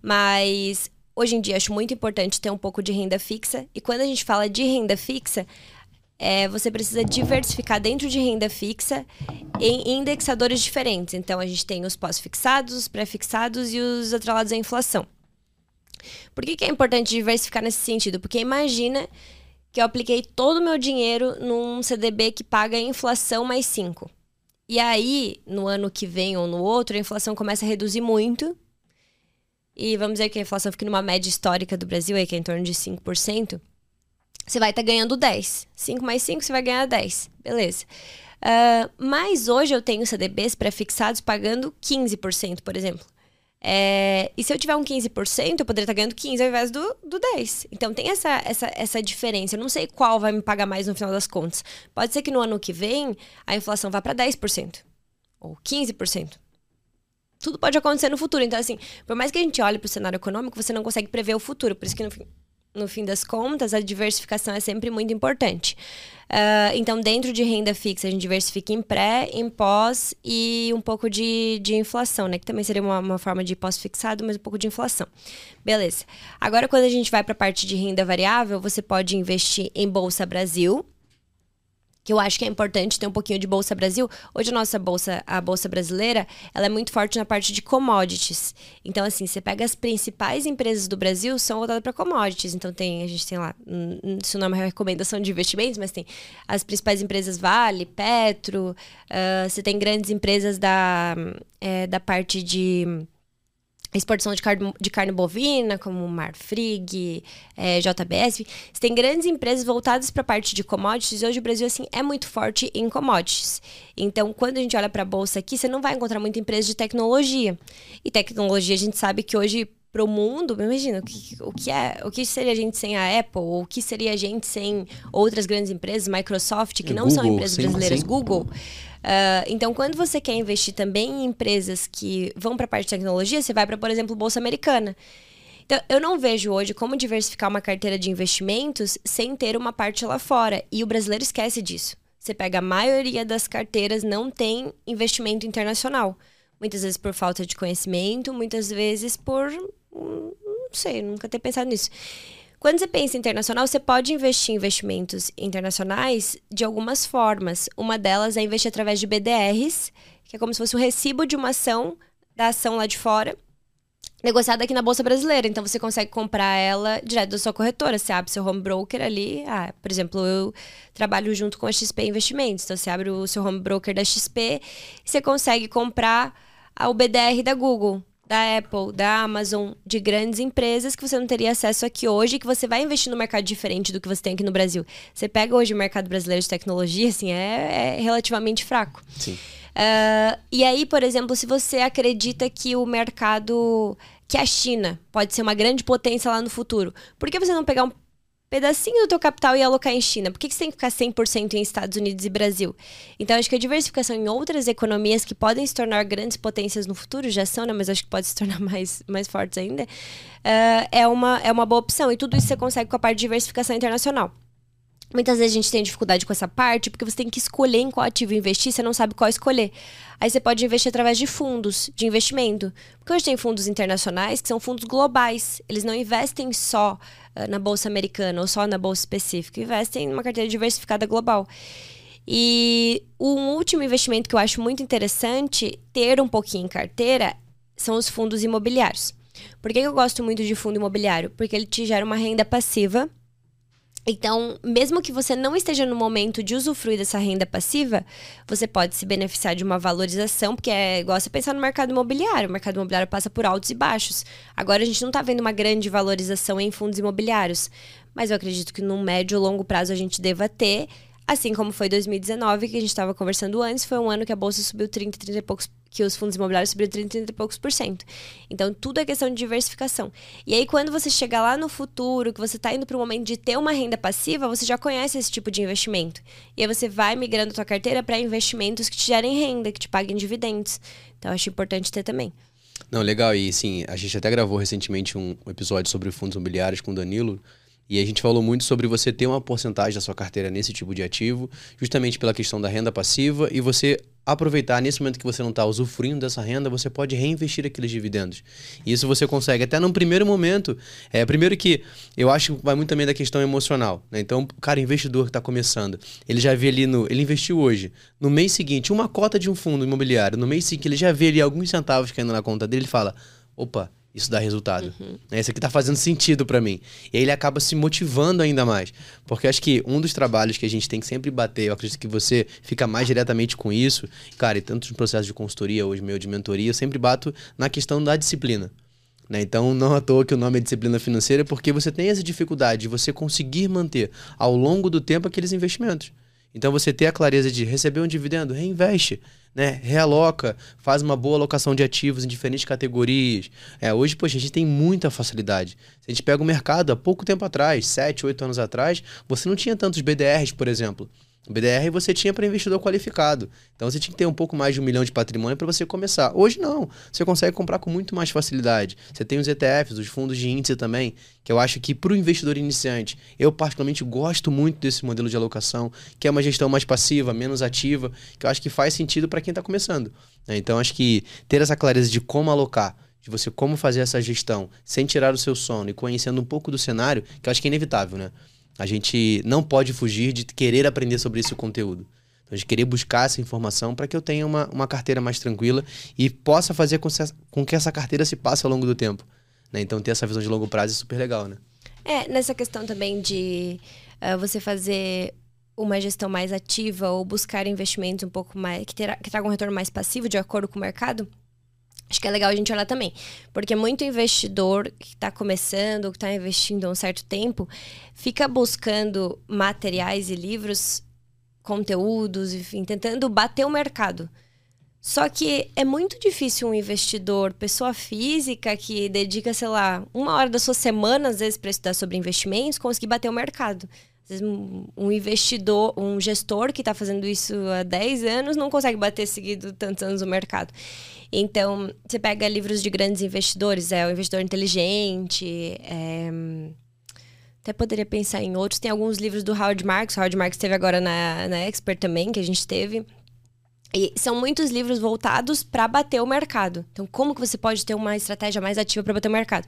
Mas hoje em dia acho muito importante ter um pouco de renda fixa. E quando a gente fala de renda fixa, é, você precisa diversificar dentro de renda fixa em indexadores diferentes. Então, a gente tem os pós-fixados, os pré-fixados e os atrelados à inflação. Por que, que é importante diversificar nesse sentido? Porque imagina que eu apliquei todo o meu dinheiro num CDB que paga inflação mais 5. E aí, no ano que vem ou no outro, a inflação começa a reduzir muito. E vamos dizer que a inflação fica numa média histórica do Brasil, aí, que é em torno de 5% você vai estar tá ganhando 10. 5 mais 5, você vai ganhar 10. Beleza. Uh, mas hoje eu tenho CDBs pré-fixados pagando 15%, por exemplo. É, e se eu tiver um 15%, eu poderia estar tá ganhando 15% ao invés do, do 10%. Então tem essa, essa, essa diferença. Eu não sei qual vai me pagar mais no final das contas. Pode ser que no ano que vem a inflação vá para 10% ou 15%. Tudo pode acontecer no futuro. Então, assim, por mais que a gente olhe para o cenário econômico, você não consegue prever o futuro. Por isso que no fim no fim das contas, a diversificação é sempre muito importante. Uh, então, dentro de renda fixa, a gente diversifica em pré, em pós e um pouco de, de inflação, né? Que também seria uma, uma forma de pós-fixado, mas um pouco de inflação. Beleza. Agora, quando a gente vai para a parte de renda variável, você pode investir em Bolsa Brasil, que eu acho que é importante ter um pouquinho de bolsa Brasil. Hoje a nossa bolsa, a bolsa brasileira, ela é muito forte na parte de commodities. Então assim, você pega as principais empresas do Brasil são voltadas para commodities. Então tem, a gente tem lá, isso não é uma recomendação de investimentos, mas tem as principais empresas Vale, Petro, uh, você tem grandes empresas da, é, da parte de exportação de carne, de carne bovina, como Marfrig, é, JBS. Você tem grandes empresas voltadas para a parte de commodities. E hoje o Brasil assim, é muito forte em commodities. Então, quando a gente olha para a bolsa aqui, você não vai encontrar muita empresa de tecnologia. E tecnologia, a gente sabe que hoje para o mundo, imagina o que, o que é, o que seria a gente sem a Apple, ou o que seria a gente sem outras grandes empresas, Microsoft, que não Google, são empresas sim, brasileiras, sim. Google. Uh, então, quando você quer investir também em empresas que vão para a parte de tecnologia, você vai para, por exemplo, Bolsa Americana. Então, eu não vejo hoje como diversificar uma carteira de investimentos sem ter uma parte lá fora. E o brasileiro esquece disso. Você pega a maioria das carteiras não tem investimento internacional. Muitas vezes por falta de conhecimento, muitas vezes por. Hum, não sei, nunca ter pensado nisso. Quando você pensa internacional, você pode investir em investimentos internacionais de algumas formas. Uma delas é investir através de BDRs, que é como se fosse o recibo de uma ação da ação lá de fora, negociada aqui na Bolsa Brasileira. Então você consegue comprar ela direto da sua corretora. Você abre seu home broker ali. Ah, por exemplo, eu trabalho junto com a XP Investimentos. Então você abre o seu home broker da XP e você consegue comprar o BDR da Google da Apple, da Amazon, de grandes empresas que você não teria acesso aqui hoje que você vai investir no mercado diferente do que você tem aqui no Brasil. Você pega hoje o mercado brasileiro de tecnologia, assim, é, é relativamente fraco. Sim. Uh, e aí, por exemplo, se você acredita que o mercado, que a China pode ser uma grande potência lá no futuro, por que você não pegar um pedacinho do teu capital e alocar em China? Por que, que você tem que ficar 100% em Estados Unidos e Brasil? Então, acho que a diversificação em outras economias que podem se tornar grandes potências no futuro, já são, né? Mas acho que pode se tornar [LAUGHS] mais, mais fortes ainda, uh, é, uma, é uma boa opção. E tudo isso você consegue com a parte de diversificação internacional. Muitas vezes a gente tem dificuldade com essa parte porque você tem que escolher em qual ativo investir, você não sabe qual escolher. Aí você pode investir através de fundos de investimento. Porque hoje tem fundos internacionais que são fundos globais. Eles não investem só uh, na bolsa americana ou só na bolsa específica, investem numa carteira diversificada global. E um último investimento que eu acho muito interessante ter um pouquinho em carteira são os fundos imobiliários. Por que eu gosto muito de fundo imobiliário? Porque ele te gera uma renda passiva então, mesmo que você não esteja no momento de usufruir dessa renda passiva, você pode se beneficiar de uma valorização, porque é igual você pensar no mercado imobiliário. O mercado imobiliário passa por altos e baixos. Agora a gente não está vendo uma grande valorização em fundos imobiliários, mas eu acredito que no médio ou longo prazo a gente deva ter, assim como foi 2019, que a gente estava conversando antes, foi um ano que a bolsa subiu 30, 30 e poucos que os fundos imobiliários subiram 30, 30 e poucos por cento. Então, tudo é questão de diversificação. E aí, quando você chegar lá no futuro, que você está indo para o momento de ter uma renda passiva, você já conhece esse tipo de investimento. E aí você vai migrando a sua carteira para investimentos que te gerem renda, que te paguem dividendos. Então, acho importante ter também. Não, legal. E sim, a gente até gravou recentemente um episódio sobre fundos imobiliários com o Danilo. E a gente falou muito sobre você ter uma porcentagem da sua carteira nesse tipo de ativo, justamente pela questão da renda passiva, e você aproveitar nesse momento que você não está usufruindo dessa renda, você pode reinvestir aqueles dividendos. E isso você consegue até num primeiro momento. É, primeiro que eu acho que vai muito também da questão emocional. Né? Então, o cara investidor que está começando, ele já vê ali no. Ele investiu hoje. No mês seguinte, uma cota de um fundo imobiliário, no mês seguinte, ele já vê ali alguns centavos caindo na conta dele, ele fala: opa, isso dá resultado. Uhum. Isso aqui tá fazendo sentido para mim. E aí ele acaba se motivando ainda mais. Porque acho que um dos trabalhos que a gente tem que sempre bater, eu acredito que você fica mais diretamente com isso, cara, e tanto no processo de consultoria, hoje meu de mentoria, eu sempre bato na questão da disciplina. Né? Então, não à toa que o nome é disciplina financeira, porque você tem essa dificuldade de você conseguir manter ao longo do tempo aqueles investimentos. Então, você ter a clareza de receber um dividendo, reinveste né? Realoca, faz uma boa alocação de ativos em diferentes categorias. É, hoje, poxa, a gente tem muita facilidade. Se a gente pega o mercado há pouco tempo atrás, 7, 8 anos atrás, você não tinha tantos BDRs, por exemplo. O BDR você tinha para investidor qualificado. Então você tinha que ter um pouco mais de um milhão de patrimônio para você começar. Hoje não. Você consegue comprar com muito mais facilidade. Você tem os ETFs, os fundos de índice também, que eu acho que para o investidor iniciante, eu particularmente gosto muito desse modelo de alocação, que é uma gestão mais passiva, menos ativa, que eu acho que faz sentido para quem está começando. Né? Então acho que ter essa clareza de como alocar, de você como fazer essa gestão sem tirar o seu sono e conhecendo um pouco do cenário, que eu acho que é inevitável, né? A gente não pode fugir de querer aprender sobre esse conteúdo. Então, de querer buscar essa informação para que eu tenha uma, uma carteira mais tranquila e possa fazer com, com que essa carteira se passe ao longo do tempo. Né? Então, ter essa visão de longo prazo é super legal, né? É, nessa questão também de uh, você fazer uma gestão mais ativa ou buscar investimentos um pouco mais que, que tragam um retorno mais passivo de acordo com o mercado, Acho que é legal a gente olhar também. Porque muito investidor que está começando, que está investindo há um certo tempo, fica buscando materiais e livros, conteúdos, enfim, tentando bater o mercado. Só que é muito difícil um investidor, pessoa física, que dedica, sei lá, uma hora da sua semana, às vezes, para estudar sobre investimentos, conseguir bater o mercado. Às vezes, um investidor, um gestor que está fazendo isso há 10 anos não consegue bater seguido tantos anos o mercado. Então, você pega livros de grandes investidores, é o investidor inteligente, é... até poderia pensar em outros. Tem alguns livros do Howard Marks, o Howard Marks teve agora na, na Expert também, que a gente teve. E são muitos livros voltados para bater o mercado. Então, como que você pode ter uma estratégia mais ativa para bater o mercado?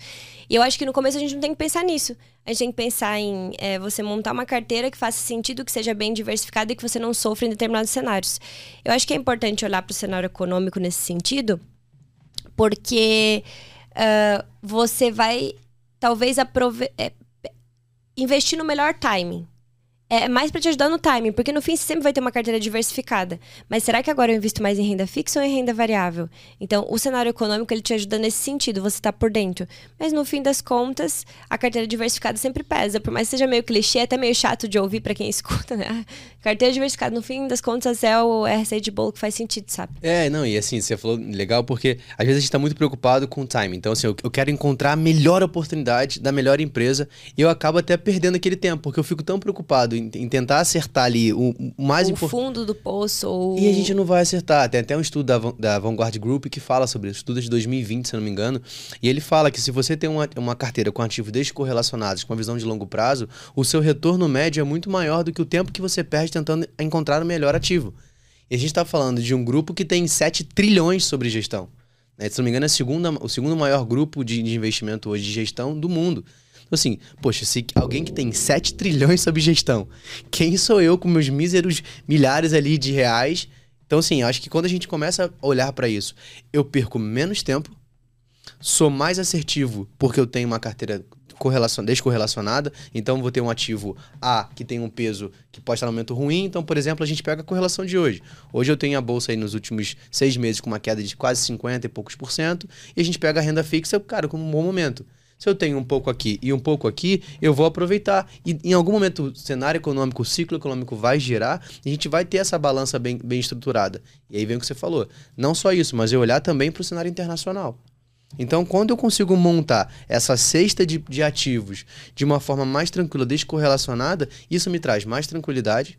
E eu acho que no começo a gente não tem que pensar nisso. A gente tem que pensar em é, você montar uma carteira que faça sentido, que seja bem diversificada e que você não sofra em determinados cenários. Eu acho que é importante olhar para o cenário econômico nesse sentido, porque uh, você vai talvez aprove é, investir no melhor timing é mais para te ajudar no timing, porque no fim você sempre vai ter uma carteira diversificada. Mas será que agora eu invisto mais em renda fixa ou em renda variável? Então, o cenário econômico ele te ajuda nesse sentido, você está por dentro. Mas no fim das contas, a carteira diversificada sempre pesa, por mais que seja meio clichê, é até meio chato de ouvir para quem [LAUGHS] escuta, né? Carteira diversificada, no fim das contas, é o RSA de bolo que faz sentido, sabe? É, não, e assim, você falou legal porque às vezes a gente está muito preocupado com o timing. Então, assim, eu, eu quero encontrar a melhor oportunidade da melhor empresa e eu acabo até perdendo aquele tempo, porque eu fico tão preocupado em, em tentar acertar ali o, o mais importante. O fundo do poço. Ou... E a gente não vai acertar. Tem até um estudo da, da Vanguard Group que fala sobre isso, estudo de 2020, se não me engano. E ele fala que se você tem uma, uma carteira com ativos descorrelacionados, com uma visão de longo prazo, o seu retorno médio é muito maior do que o tempo que você perde tentando encontrar o melhor ativo. E a gente está falando de um grupo que tem 7 trilhões sobre gestão. Né? Se não me engano, é segunda, o segundo maior grupo de, de investimento hoje de gestão do mundo. Então, assim, poxa, se alguém que tem 7 trilhões sob gestão, quem sou eu com meus míseros milhares ali de reais? Então, assim, acho que quando a gente começa a olhar para isso, eu perco menos tempo, sou mais assertivo porque eu tenho uma carteira correlacion... descorrelacionada, então vou ter um ativo A que tem um peso que pode estar no momento ruim. Então, por exemplo, a gente pega a correlação de hoje. Hoje eu tenho a bolsa aí nos últimos seis meses com uma queda de quase 50 e poucos por cento, e a gente pega a renda fixa, cara, com um bom momento. Se eu tenho um pouco aqui e um pouco aqui, eu vou aproveitar. E em algum momento o cenário econômico, o ciclo econômico vai girar e a gente vai ter essa balança bem, bem estruturada. E aí vem o que você falou. Não só isso, mas eu olhar também para o cenário internacional. Então, quando eu consigo montar essa cesta de, de ativos de uma forma mais tranquila, descorrelacionada, isso me traz mais tranquilidade.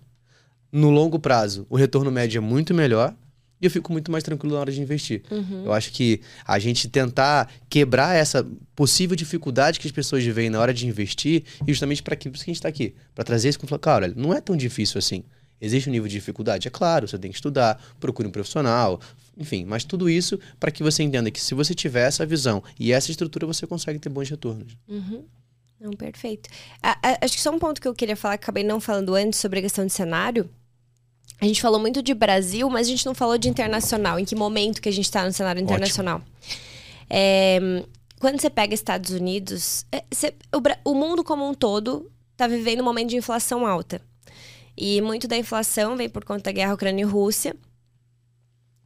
No longo prazo, o retorno médio é muito melhor e eu fico muito mais tranquilo na hora de investir. Uhum. Eu acho que a gente tentar quebrar essa possível dificuldade que as pessoas veem na hora de investir, justamente para aquilo que a gente está aqui, para trazer isso como cara, não é tão difícil assim. Existe um nível de dificuldade? É claro, você tem que estudar, procure um profissional, enfim, mas tudo isso para que você entenda que se você tiver essa visão e essa estrutura, você consegue ter bons retornos. Uhum. Não, perfeito. A, a, acho que só um ponto que eu queria falar, que acabei não falando antes sobre a questão de cenário, a gente falou muito de Brasil, mas a gente não falou de internacional. Em que momento que a gente está no cenário internacional? É, quando você pega Estados Unidos, é, você, o, o, mundo como um todo está vivendo um momento de inflação alta. E muito da inflação vem por conta da guerra Ucrânia e Rússia.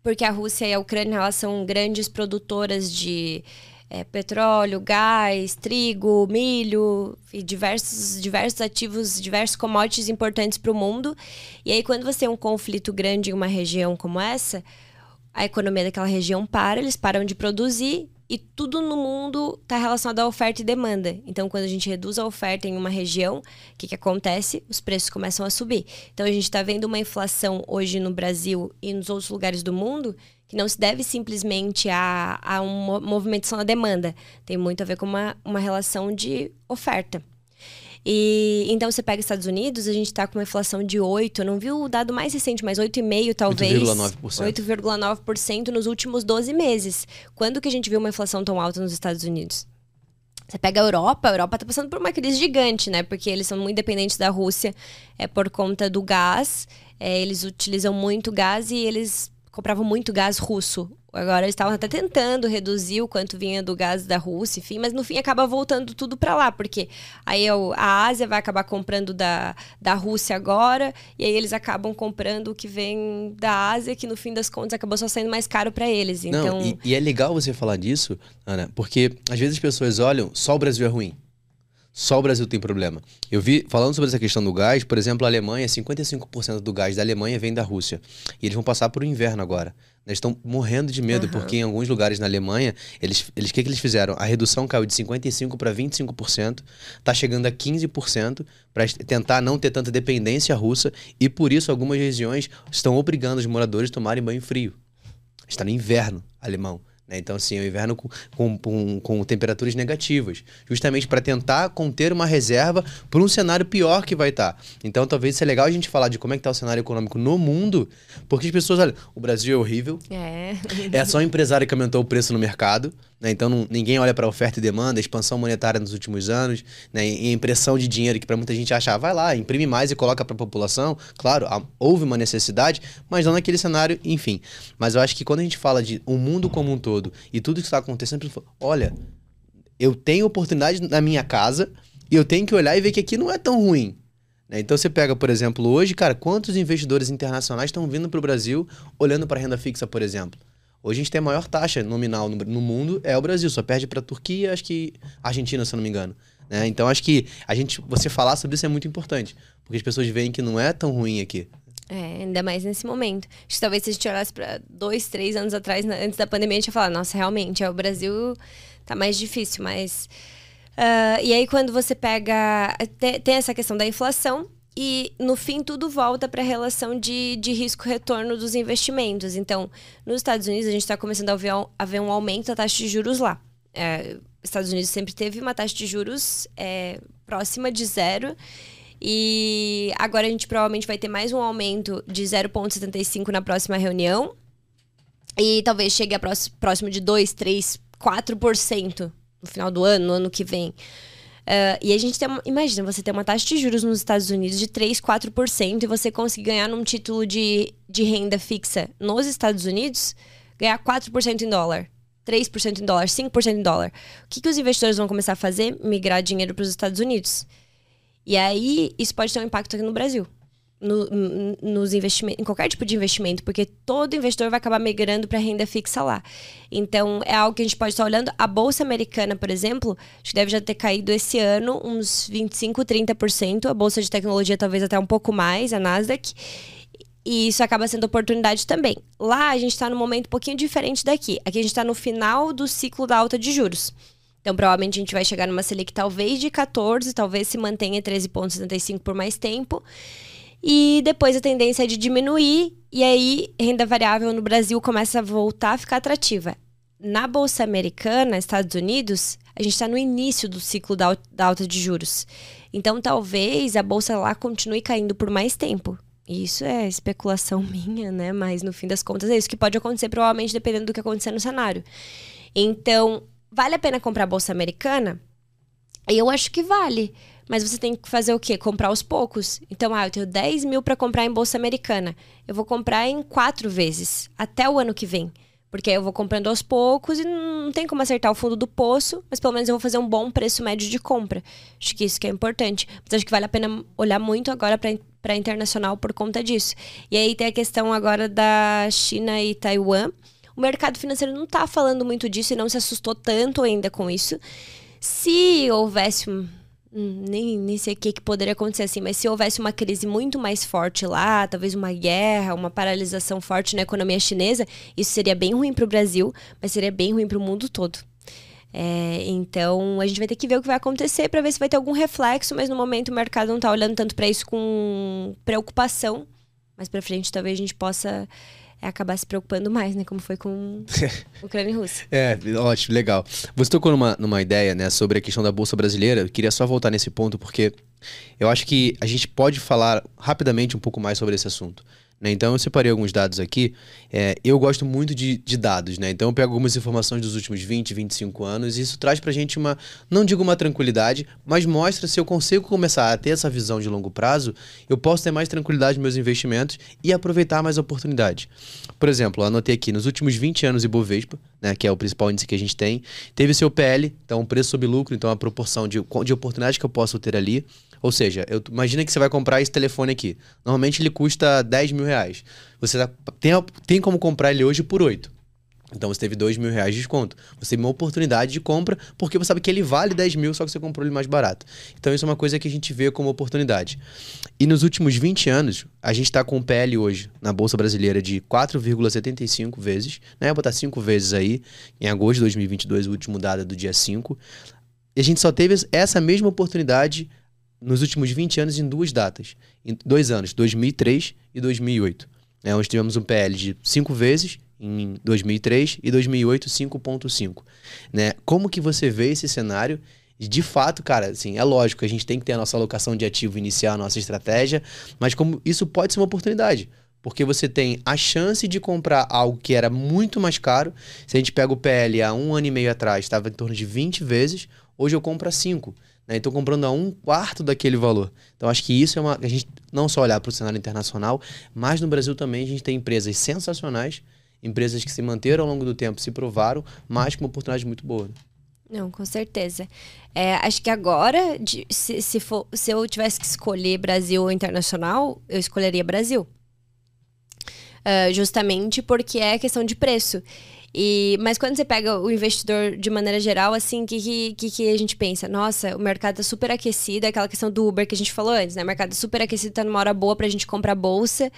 Porque a Rússia e a Ucrânia elas são grandes produtoras de é, petróleo, gás, trigo, milho e diversos, diversos ativos, diversos commodities importantes para o mundo. E aí, quando você tem um conflito grande em uma região como essa, a economia daquela região para, eles param de produzir e tudo no mundo está relacionado à oferta e demanda. Então, quando a gente reduz a oferta em uma região, o que, que acontece? Os preços começam a subir. Então, a gente está vendo uma inflação hoje no Brasil e nos outros lugares do mundo que não se deve simplesmente a, a uma movimentação da demanda. Tem muito a ver com uma, uma relação de oferta. E então você pega Estados Unidos, a gente está com uma inflação de 8, eu não vi o dado mais recente, mas 8,5 talvez. 8,9%. 8,9% nos últimos 12 meses. Quando que a gente viu uma inflação tão alta nos Estados Unidos? Você pega a Europa, a Europa está passando por uma crise gigante, né? Porque eles são muito dependentes da Rússia é, por conta do gás. É, eles utilizam muito gás e eles compravam muito gás russo. Agora eles estavam até tentando reduzir o quanto vinha do gás da Rússia, enfim, mas no fim acaba voltando tudo para lá, porque aí a Ásia vai acabar comprando da, da Rússia agora, e aí eles acabam comprando o que vem da Ásia, que no fim das contas acabou só sendo mais caro para eles. Então... Não, e, e é legal você falar disso, Ana, porque às vezes as pessoas olham, só o Brasil é ruim. Só o Brasil tem problema. Eu vi, falando sobre essa questão do gás, por exemplo, a Alemanha, 55% do gás da Alemanha vem da Rússia. E eles vão passar por um inverno agora. Eles estão morrendo de medo, uhum. porque em alguns lugares na Alemanha, eles, eles que, que eles fizeram? A redução caiu de 55% para 25%, está chegando a 15%, para tentar não ter tanta dependência russa, e por isso algumas regiões estão obrigando os moradores a tomarem banho frio. Está no inverno alemão. Né? Então, assim, é o inverno com, com, com, com temperaturas negativas, justamente para tentar conter uma reserva para um cenário pior que vai estar. Tá. Então, talvez seja legal a gente falar de como é que está o cenário econômico no mundo, porque as pessoas, olha, o Brasil é horrível, é, é só o empresário que aumentou o preço no mercado, né? Então não, ninguém olha para oferta e demanda, expansão monetária nos últimos anos, né? e impressão de dinheiro que para muita gente acha, ah, vai lá, imprime mais e coloca para a população. Claro, houve uma necessidade, mas não naquele cenário, enfim. Mas eu acho que quando a gente fala de um mundo como um todo e tudo que está acontecendo, olha, eu tenho oportunidade na minha casa e eu tenho que olhar e ver que aqui não é tão ruim. Né? Então você pega, por exemplo, hoje, cara, quantos investidores internacionais estão vindo para o Brasil olhando para renda fixa, por exemplo? Hoje a gente tem a maior taxa nominal no, no mundo, é o Brasil, só perde para a Turquia, acho que Argentina, se eu não me engano. Né? Então acho que a gente, você falar sobre isso é muito importante, porque as pessoas veem que não é tão ruim aqui. É, ainda mais nesse momento. Acho que talvez se a gente olhasse para dois, três anos atrás, antes da pandemia, a gente ia falar, nossa, realmente, é, o Brasil tá mais difícil, mas. Uh, e aí, quando você pega. Tem essa questão da inflação, e no fim tudo volta para a relação de, de risco-retorno dos investimentos. Então, nos Estados Unidos, a gente está começando a ver, a ver, um aumento da taxa de juros lá. É, Estados Unidos sempre teve uma taxa de juros é, próxima de zero. E agora a gente provavelmente vai ter mais um aumento de 0,75 na próxima reunião. E talvez chegue a próximo de 2, 3, 4% no final do ano, no ano que vem. Uh, e a gente tem. Uma, imagina, você ter uma taxa de juros nos Estados Unidos de 3, 4% e você conseguir ganhar num título de, de renda fixa nos Estados Unidos, ganhar 4% em dólar. 3% em dólar, 5% em dólar. O que, que os investidores vão começar a fazer? Migrar dinheiro para os Estados Unidos. E aí, isso pode ter um impacto aqui no Brasil no, nos investimentos, em qualquer tipo de investimento, porque todo investidor vai acabar migrando para renda fixa lá. Então, é algo que a gente pode estar olhando. A bolsa americana, por exemplo, acho que deve já ter caído esse ano uns 25, 30%. A bolsa de tecnologia talvez até um pouco mais, a Nasdaq. E isso acaba sendo oportunidade também. Lá a gente está num momento um pouquinho diferente daqui. Aqui a gente está no final do ciclo da alta de juros. Então, provavelmente a gente vai chegar numa Selic talvez de 14, talvez se mantenha 13,75 por mais tempo. E depois a tendência é de diminuir, e aí renda variável no Brasil começa a voltar a ficar atrativa. Na Bolsa Americana, Estados Unidos, a gente está no início do ciclo da, alta de juros. Então, talvez a Bolsa lá continue caindo por mais tempo. Isso é especulação [LAUGHS] minha, né? Mas no fim das contas é isso que pode acontecer, provavelmente dependendo do que acontecer no cenário. Então, vale a pena comprar a Bolsa Americana? Eu acho que vale. Mas você tem que fazer o quê? Comprar aos poucos. Então, ah, eu tenho 10 mil para comprar em Bolsa Americana. Eu vou comprar em quatro vezes, até o ano que vem. Porque eu vou comprando aos poucos e não tem como acertar o fundo do poço, mas pelo menos eu vou fazer um bom preço médio de compra. Acho que isso que é importante. Mas acho que vale a pena olhar muito agora para internacional por conta disso. E aí tem a questão agora da China e Taiwan. O mercado financeiro não está falando muito disso e não se assustou tanto ainda com isso. Se houvesse Hum, nem, nem sei o que, que poderia acontecer assim, mas se houvesse uma crise muito mais forte lá, talvez uma guerra, uma paralisação forte na economia chinesa, isso seria bem ruim para o Brasil, mas seria bem ruim para o mundo todo. É, então, a gente vai ter que ver o que vai acontecer para ver se vai ter algum reflexo, mas no momento o mercado não está olhando tanto para isso com preocupação. Mas para frente talvez a gente possa é acabar se preocupando mais, né? Como foi com [LAUGHS] Ucrânia e Rússia. É, ótimo, legal. Você tocou numa, numa ideia, né, sobre a questão da Bolsa Brasileira. Eu queria só voltar nesse ponto, porque eu acho que a gente pode falar rapidamente um pouco mais sobre esse assunto. Né? Então eu separei alguns dados aqui. É, eu gosto muito de, de, dados, né? Então eu pego algumas informações dos últimos 20, 25 anos e isso traz pra gente uma, não digo uma tranquilidade, mas mostra se eu consigo começar a ter essa visão de longo prazo, eu posso ter mais tranquilidade nos meus investimentos e aproveitar mais oportunidades. Por exemplo, anotei aqui, nos últimos 20 anos Ibovespa, né, que é o principal índice que a gente tem, teve seu PL, então preço sobre lucro, então a proporção de, de oportunidade que eu posso ter ali, ou seja, eu, imagina que você vai comprar esse telefone aqui. Normalmente ele custa 10 mil reais. Você tá, tem, tem como comprar ele hoje por 8. Então você teve 2 mil reais de desconto. Você teve uma oportunidade de compra porque você sabe que ele vale 10 mil, só que você comprou ele mais barato. Então isso é uma coisa que a gente vê como oportunidade. E nos últimos 20 anos, a gente está com um PL hoje na Bolsa Brasileira de 4,75 vezes. Né? Vou botar 5 vezes aí, em agosto de 2022, o último dado é do dia 5. E a gente só teve essa mesma oportunidade nos últimos 20 anos em duas datas. Em dois anos, 2003 e 2008. Né, onde tivemos um PL de 5 vezes em 2003 e 2008 5.5. Né? Como que você vê esse cenário? De fato, cara, assim, é lógico, a gente tem que ter a nossa alocação de ativo iniciar a nossa estratégia, mas como isso pode ser uma oportunidade. Porque você tem a chance de comprar algo que era muito mais caro. Se a gente pega o PL há um ano e meio atrás, estava em torno de 20 vezes, hoje eu compro a 5. Né? Então, comprando a um quarto daquele valor. Então, acho que isso é uma. A gente não só olhar para o cenário internacional, mas no Brasil também a gente tem empresas sensacionais, empresas que se manteram ao longo do tempo, se provaram, mas com uma oportunidade muito boa. Não, com certeza. É, acho que agora, de, se, se, for, se eu tivesse que escolher Brasil ou internacional, eu escolheria Brasil. Uh, justamente porque é questão de preço. E, mas quando você pega o investidor de maneira geral, assim, o que, que, que, a gente pensa? Nossa, o mercado tá super aquecido, é aquela questão do Uber que a gente falou antes, né? O mercado tá super aquecido, tá numa hora boa pra gente comprar bolsa.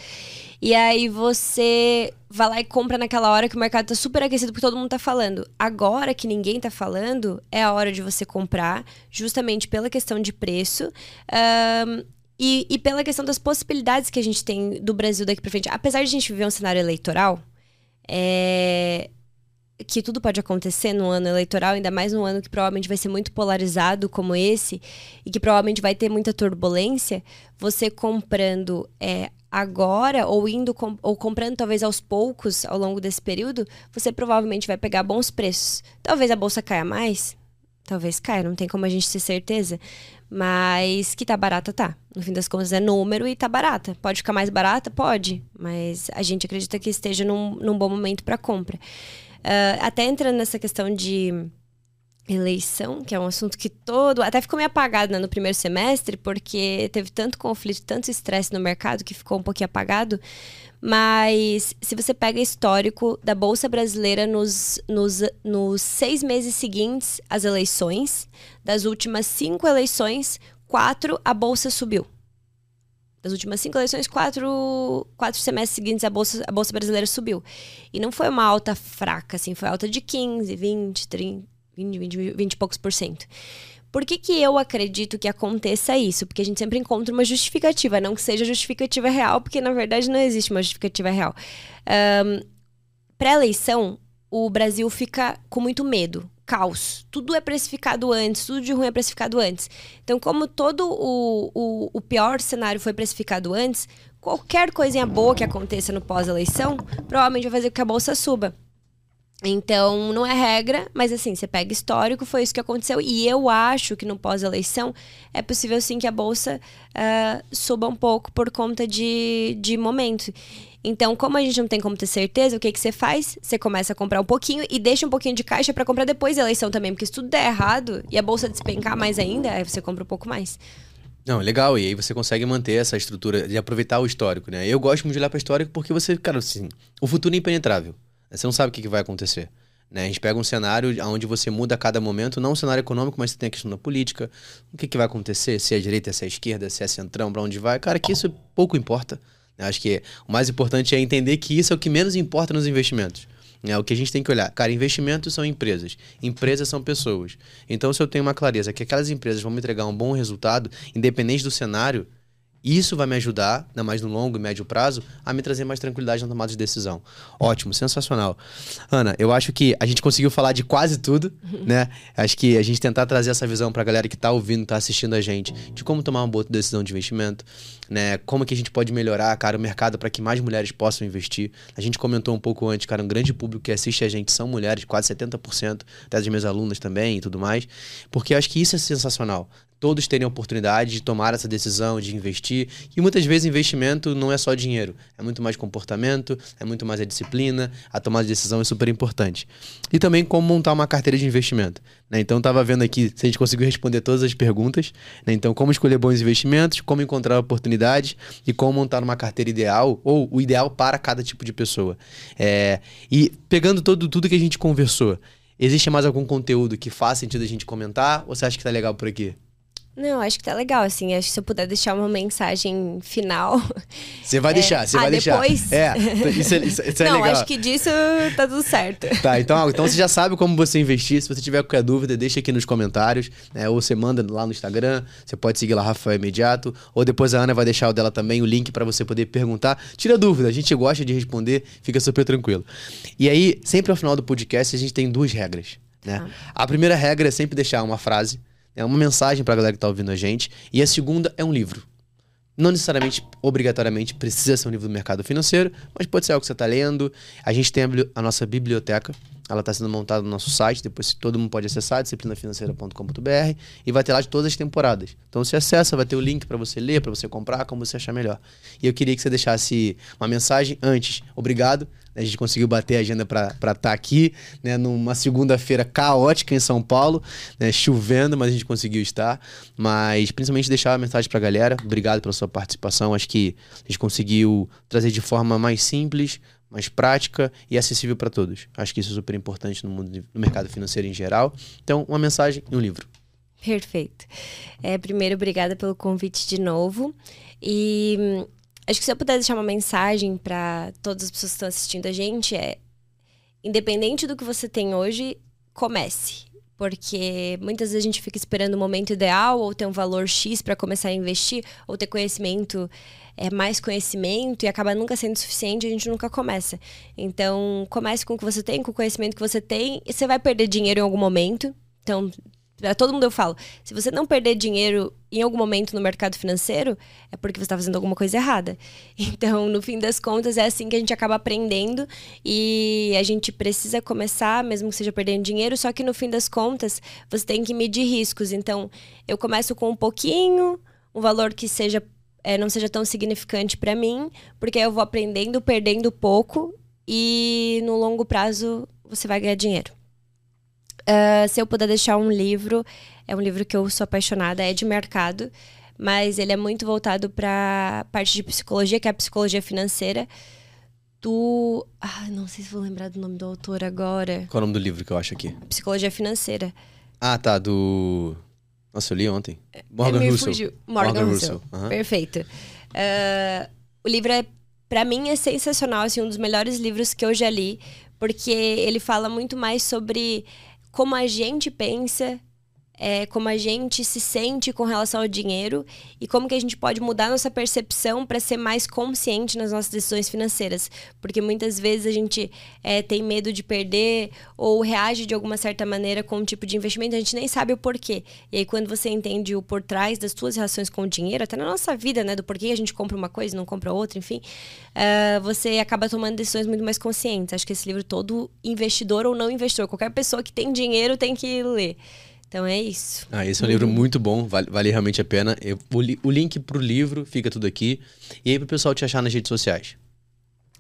E aí você vai lá e compra naquela hora que o mercado tá super aquecido porque todo mundo tá falando. Agora que ninguém tá falando, é a hora de você comprar, justamente pela questão de preço. Um, e, e pela questão das possibilidades que a gente tem do Brasil daqui pra frente. Apesar de a gente viver um cenário eleitoral, é, que tudo pode acontecer no ano eleitoral, ainda mais num ano que provavelmente vai ser muito polarizado como esse e que provavelmente vai ter muita turbulência, você comprando é, agora ou indo com, ou comprando talvez aos poucos ao longo desse período, você provavelmente vai pegar bons preços. Talvez a bolsa caia mais, talvez caia, não tem como a gente ter certeza, mas que tá barata tá. No fim das contas é número e tá barata. Pode ficar mais barata? Pode, mas a gente acredita que esteja num, num bom momento para compra. Uh, até entrando nessa questão de eleição, que é um assunto que todo. Até ficou meio apagado né, no primeiro semestre, porque teve tanto conflito, tanto estresse no mercado que ficou um pouquinho apagado. Mas se você pega histórico da Bolsa Brasileira nos, nos, nos seis meses seguintes às eleições, das últimas cinco eleições, quatro a Bolsa subiu das últimas cinco eleições, quatro, quatro semestres seguintes a bolsa, a bolsa brasileira subiu. E não foi uma alta fraca, assim, foi alta de 15, 20, 30, 20, 20, 20 e poucos por cento. Por que, que eu acredito que aconteça isso? Porque a gente sempre encontra uma justificativa, não que seja justificativa real, porque na verdade não existe uma justificativa real. Um, Pré-eleição, o Brasil fica com muito medo caos. Tudo é precificado antes, tudo de ruim é precificado antes. Então, como todo o, o, o pior cenário foi precificado antes, qualquer coisinha boa que aconteça no pós-eleição provavelmente vai fazer com que a bolsa suba. Então, não é regra, mas assim, você pega histórico, foi isso que aconteceu. E eu acho que no pós-eleição é possível sim que a bolsa uh, suba um pouco por conta de, de momento. Então, como a gente não tem como ter certeza, o que, que você faz? Você começa a comprar um pouquinho e deixa um pouquinho de caixa para comprar depois da eleição também. Porque se tudo der errado e a bolsa despencar mais ainda, aí você compra um pouco mais. Não, legal. E aí você consegue manter essa estrutura de aproveitar o histórico, né? Eu gosto muito de olhar para o histórico porque você, cara, assim, o futuro é impenetrável. Você não sabe o que, que vai acontecer. Né? A gente pega um cenário onde você muda a cada momento, não um cenário econômico, mas você tem a questão da política. O que, que vai acontecer? Se é a direita, se é a esquerda, se é centrão, para onde vai. Cara, que isso pouco importa. Acho que o mais importante é entender que isso é o que menos importa nos investimentos. É o que a gente tem que olhar. Cara, investimentos são empresas, empresas são pessoas. Então, se eu tenho uma clareza que aquelas empresas vão me entregar um bom resultado, independente do cenário, isso vai me ajudar, ainda mais no longo e médio prazo, a me trazer mais tranquilidade na tomada de decisão. Ótimo, sensacional. Ana, eu acho que a gente conseguiu falar de quase tudo, [LAUGHS] né? Acho que a gente tentar trazer essa visão para a galera que está ouvindo, está assistindo a gente, de como tomar uma boa decisão de investimento, né? Como que a gente pode melhorar, cara, o mercado para que mais mulheres possam investir. A gente comentou um pouco antes, cara, um grande público que assiste a gente são mulheres, quase 70% das minhas alunas também e tudo mais, porque eu acho que isso é sensacional todos terem a oportunidade de tomar essa decisão, de investir. E muitas vezes investimento não é só dinheiro, é muito mais comportamento, é muito mais a disciplina, a tomada de decisão é super importante. E também como montar uma carteira de investimento. Né? Então, estava vendo aqui se a gente conseguiu responder todas as perguntas. Né? Então, como escolher bons investimentos, como encontrar oportunidades e como montar uma carteira ideal ou o ideal para cada tipo de pessoa. É... E pegando todo, tudo que a gente conversou, existe mais algum conteúdo que faz sentido a gente comentar ou você acha que está legal por aqui? Não, acho que tá legal, assim. Acho que se eu puder deixar uma mensagem final. [LAUGHS] Você vai é... deixar, você ah, vai depois? [LAUGHS] deixar. É, isso, é, isso, isso é Não, legal. acho que disso tá tudo certo. Tá, então, então você já sabe como você investir. Se você tiver qualquer dúvida, deixa aqui nos comentários. Né? Ou você manda lá no Instagram. Você pode seguir lá Rafael Imediato. Ou depois a Ana vai deixar o dela também, o link para você poder perguntar. Tira dúvida, a gente gosta de responder, fica super tranquilo. E aí, sempre ao final do podcast, a gente tem duas regras. Né? Ah. A primeira regra é sempre deixar uma frase é uma mensagem para a galera que está ouvindo a gente. E a segunda é um livro. Não necessariamente, obrigatoriamente, precisa ser um livro do mercado financeiro, mas pode ser algo que você está lendo. A gente tem a, a nossa biblioteca, ela está sendo montada no nosso site, depois todo mundo pode acessar, disciplinafinanceira.com.br, e vai ter lá de todas as temporadas. Então você acessa, vai ter o link para você ler, para você comprar, como você achar melhor. E eu queria que você deixasse uma mensagem antes. Obrigado. A gente conseguiu bater a agenda para estar tá aqui, né, numa segunda-feira caótica em São Paulo, né, chovendo, mas a gente conseguiu estar. Mas principalmente deixar a mensagem para a galera. Obrigado pela sua participação. Acho que a gente conseguiu trazer de forma mais simples, mais prática e acessível para todos. Acho que isso é super importante no mundo no mercado financeiro em geral. Então, uma mensagem e um livro. Perfeito. É, primeiro, obrigada pelo convite de novo. E hum, acho que se eu puder deixar uma mensagem para todas as pessoas que estão assistindo a gente é independente do que você tem hoje, comece. Porque muitas vezes a gente fica esperando o momento ideal ou ter um valor X para começar a investir ou ter conhecimento é mais conhecimento e acaba nunca sendo suficiente, a gente nunca começa. Então, comece com o que você tem, com o conhecimento que você tem, e você vai perder dinheiro em algum momento. Então, para todo mundo eu falo, se você não perder dinheiro em algum momento no mercado financeiro, é porque você está fazendo alguma coisa errada. [LAUGHS] Então, no fim das contas, é assim que a gente acaba aprendendo e a gente precisa começar, mesmo que seja perdendo dinheiro, só que no fim das contas, você tem que medir riscos. Então, eu começo com um pouquinho, um valor que seja é, não seja tão significante para mim, porque eu vou aprendendo, perdendo pouco e no longo prazo você vai ganhar dinheiro. Uh, se eu puder deixar um livro, é um livro que eu sou apaixonada, é de mercado, mas ele é muito voltado para parte de psicologia, que é a psicologia financeira. Do. Ah, não sei se vou lembrar do nome do autor agora. Qual é o nome do livro que eu acho aqui? Psicologia financeira. Ah, tá. Do. Nossa, eu li ontem. É, Morgan é, Russell. Morgan, Morgan Russell. Uhum. Perfeito. Uh, o livro é, para mim, é sensacional, assim, um dos melhores livros que eu já li, porque ele fala muito mais sobre como a gente pensa é, como a gente se sente com relação ao dinheiro e como que a gente pode mudar nossa percepção para ser mais consciente nas nossas decisões financeiras. Porque muitas vezes a gente é, tem medo de perder ou reage de alguma certa maneira com um tipo de investimento, a gente nem sabe o porquê. E aí quando você entende o por trás das suas relações com o dinheiro, até na nossa vida, né, do porquê a gente compra uma coisa não compra outra, enfim, uh, você acaba tomando decisões muito mais conscientes. Acho que esse livro todo investidor ou não investidor, qualquer pessoa que tem dinheiro tem que ler. Então é isso. Ah, esse é um livro uhum. muito bom, vale, vale realmente a pena. Eu, o, o link pro livro fica tudo aqui. E aí pro pessoal te achar nas redes sociais.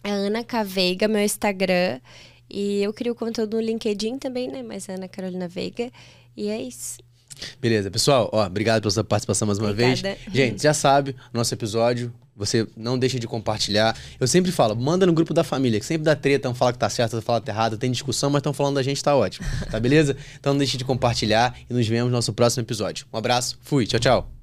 É Ana Caveiga, meu Instagram. E eu crio conteúdo no LinkedIn também, né? Mas é Ana Carolina Veiga. E é isso. Beleza, pessoal, ó, obrigado pela sua participação mais uma Obrigada. vez. Gente, já sabe, nosso episódio, você não deixa de compartilhar. Eu sempre falo, manda no grupo da família, que sempre dá treta, um fala que tá certo, outro fala que tá errado, tem discussão, mas estão falando da gente, tá ótimo. Tá beleza? Então não deixe de compartilhar e nos vemos no nosso próximo episódio. Um abraço, fui, tchau, tchau.